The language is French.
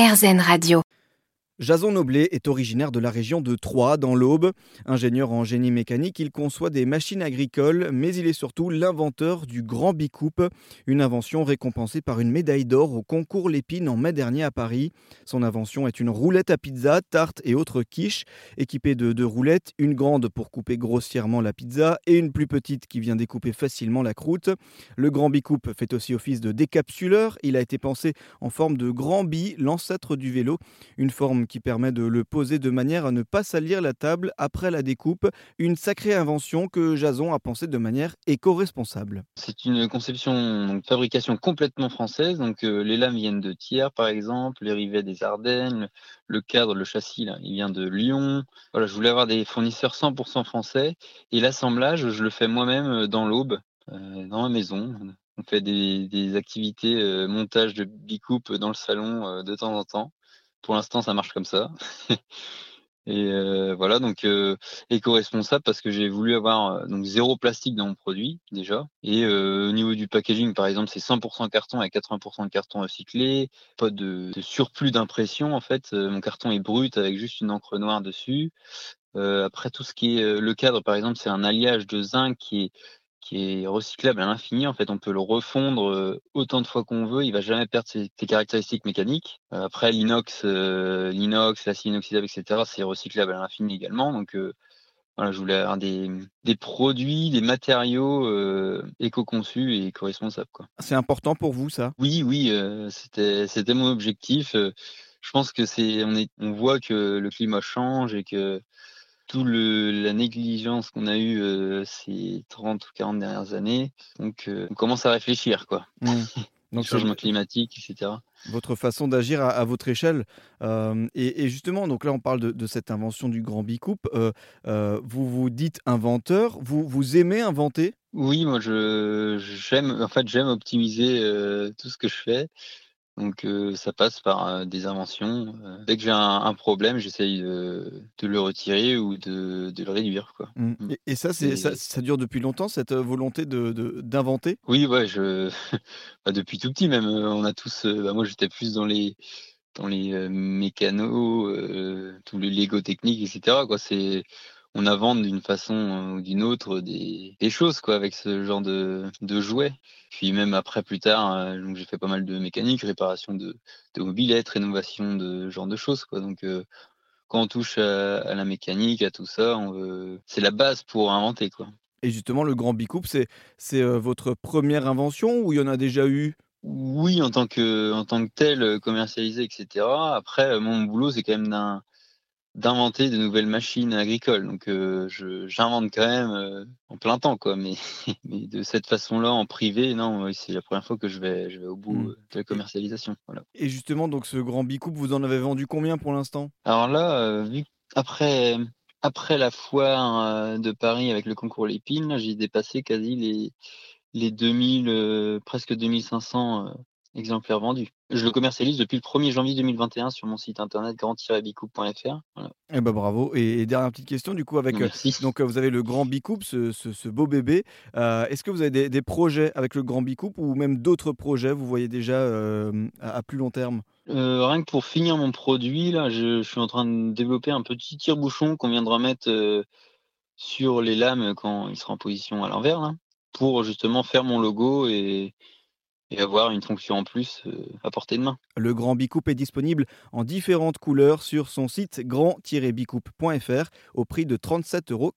RZN Radio. Jason Noblet est originaire de la région de Troyes, dans l'Aube. Ingénieur en génie mécanique, il conçoit des machines agricoles, mais il est surtout l'inventeur du Grand Bicoupe, une invention récompensée par une médaille d'or au concours Lépine en mai dernier à Paris. Son invention est une roulette à pizza, tarte et autres quiches, équipée de deux roulettes, une grande pour couper grossièrement la pizza et une plus petite qui vient découper facilement la croûte. Le Grand Bicoupe fait aussi office de décapsuleur. Il a été pensé en forme de grand bi, l'ancêtre du vélo, une forme qui permet de le poser de manière à ne pas salir la table après la découpe. Une sacrée invention que Jason a pensée de manière éco-responsable. C'est une conception, donc fabrication complètement française. Donc euh, les lames viennent de Thiers par exemple, les rivets des Ardennes, le cadre, le châssis, il vient de Lyon. Voilà, je voulais avoir des fournisseurs 100% français et l'assemblage, je le fais moi-même euh, dans l'Aube, euh, dans ma maison. On fait des, activités montage de bicoupe dans le salon de temps en temps. Pour l'instant, ça marche comme ça. Et euh, voilà, donc euh, éco-responsable parce que j'ai voulu avoir euh, donc zéro plastique dans mon produit déjà. Et au niveau du packaging, par exemple, c'est 100% carton et 80% de carton recyclé. Pas de, surplus d'impression en fait. Mon carton est brut avec juste une encre noire dessus. Après tout ce qui est le cadre, par exemple, c'est un alliage de zinc qui est qui est recyclable à l'infini. En fait, on peut le refondre euh, autant de fois qu'on veut. Il va jamais perdre ses, ses caractéristiques mécaniques. Euh, après, l'inox, euh, l'inox, l'acier inoxydable, etc., c'est recyclable à l'infini également. Donc, euh, voilà, je voulais avoir des, des produits, des matériaux euh, éco-conçus et éco-responsables. Quoi. C'est important pour vous, ça? Oui, oui, c'était, c'était mon objectif. Je pense que c'est, on est, on voit que le climat change et que tout le, la négligence qu'on a eue euh, ces 30 ou 40 dernières années. Donc, euh, on commence à réfléchir, quoi. Mmh. Donc, Changement climatique, etc. votre façon d'agir à, à votre échelle. Euh, et, et justement, donc là, on parle de, de cette invention du Grand Bicoupe. Vous vous dites inventeur. Vous, vous aimez inventer? Oui, moi, je, j'aime, en fait, j'aime optimiser tout ce que je fais. Donc, euh, ça passe par euh, des inventions. Euh, dès que j'ai un, un problème, j'essaye de, de le retirer ou de, de le réduire, quoi. Mmh. Mm. Et, et ça, c'est, Et- ça, ça dure depuis longtemps, cette volonté de, d'inventer? Oui, ouais, je bah, depuis tout petit même, on a tous. bah, moi, j'étais plus dans les dans les mécanos, tous les Lego techniques, etc. Quoi, c'est on invente d'une façon euh, ou d'une autre des, des choses quoi avec ce genre de, de jouets. Puis même après plus tard, euh, donc j'ai fait pas mal de mécanique, réparation de, de mobilettes, rénovation de ce genre de choses quoi. Donc euh, quand on touche à, à la mécanique, à tout ça, veut... c'est la base pour inventer quoi. Et justement, le Grand Bicoupe, c'est, c'est votre première invention ou il y en a déjà eu? Oui, en tant que en tant que tel, commercialisé, etc. Après, mon boulot, c'est quand même d'inventer de nouvelles machines agricoles. Donc, euh, je j'invente quand même euh, en plein temps, quoi. Mais mais de cette façon-là, en privé, non, c'est la première fois que je vais je vais au bout Mmh. euh, de la commercialisation. Voilà. Et justement, donc ce Grand Bicoupe, vous en avez vendu combien pour l'instant? Alors là, vu après après la foire de Paris avec le concours Lépine, j'ai dépassé quasi les les 2000 euh, presque 2500 euh, exemplaires vendus. Je le commercialise depuis le 1er janvier 2021 sur mon site internet grand-bicoupe.fr. Voilà. Eh ben bravo. Et, et dernière petite question, du coup, avec euh, donc euh, vous avez le Grand Bicoupe, ce, ce, ce beau bébé. Euh, Est-ce que vous avez des, des projets avec le Grand Bicoupe ou même d'autres projets vous voyez déjà euh, à, à plus long terme? Rien que pour finir mon produit, là, je, je suis en train de développer un petit tire-bouchon qu'on viendra mettre sur les lames quand il sera en position à l'envers, pour justement faire mon logo et, et avoir une fonction en plus euh, à portée de main. Le Grand Bicoupe est disponible en différentes couleurs sur son site grand-bicoupe.fr au prix de 37,90 euros.